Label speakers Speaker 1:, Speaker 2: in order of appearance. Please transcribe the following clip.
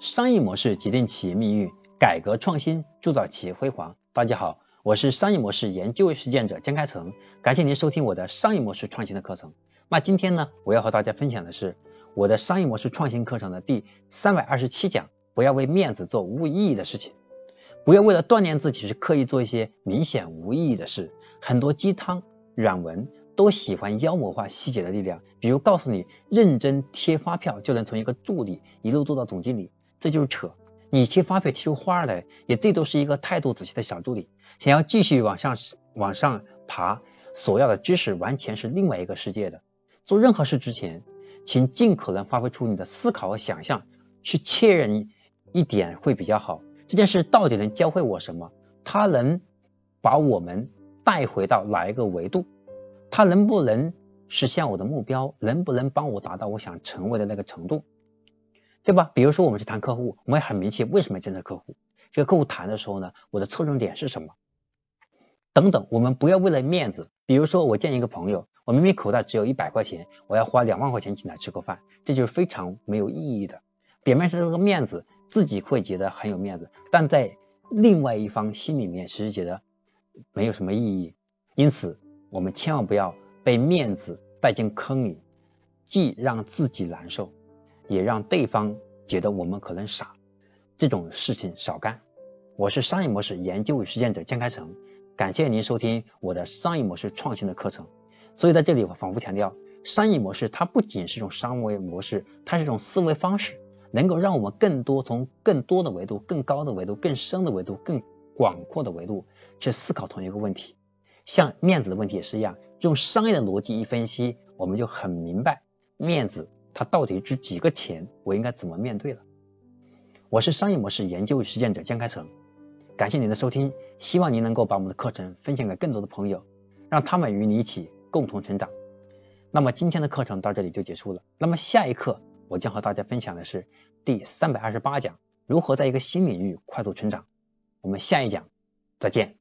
Speaker 1: 商业模式决定企业命运，改革创新铸造企业辉煌。大家好，我是商业模式研究实践者江开成，感谢您收听我的商业模式创新的课程。那今天呢，我要和大家分享的是我的商业模式创新课程的第三百二十七讲：不要为面子做无意义的事情，不要为了锻炼自己去刻意做一些明显无意义的事。很多鸡汤软文都喜欢妖魔化细节的力量，比如告诉你认真贴发票就能从一个助理一路做到总经理。这就是扯，你去发票提出花来，也最多是一个态度仔细的小助理。想要继续往上往上爬，所要的知识完全是另外一个世界的。做任何事之前，请尽可能发挥出你的思考和想象，去确认一点会比较好。这件事到底能教会我什么？它能把我们带回到哪一个维度？它能不能实现我的目标？能不能帮我达到我想成为的那个程度？对吧？比如说我们去谈客户，我们也很明确为什么要见这客户。这个客户谈的时候呢，我的侧重点是什么？等等，我们不要为了面子。比如说我见一个朋友，我明明口袋只有一百块钱，我要花两万块钱请他吃个饭，这就是非常没有意义的。表面上这个面子，自己会觉得很有面子，但在另外一方心里面，其实觉得没有什么意义。因此，我们千万不要被面子带进坑里，既让自己难受。也让对方觉得我们可能傻，这种事情少干。我是商业模式研究与实践者江开成，感谢您收听我的商业模式创新的课程。所以在这里我反复强调，商业模式它不仅是一种商业模式，它是一种思维方式，能够让我们更多从更多的维度、更高的维度、更深的维度、更广阔的维度去思考同一个问题。像面子的问题也是一样，用商业的逻辑一分析，我们就很明白面子。它到底值几个钱？我应该怎么面对了？我是商业模式研究与实践者江开成，感谢您的收听，希望您能够把我们的课程分享给更多的朋友，让他们与你一起共同成长。那么今天的课程到这里就结束了。那么下一课我将和大家分享的是第三百二十八讲，如何在一个新领域快速成长。我们下一讲再见。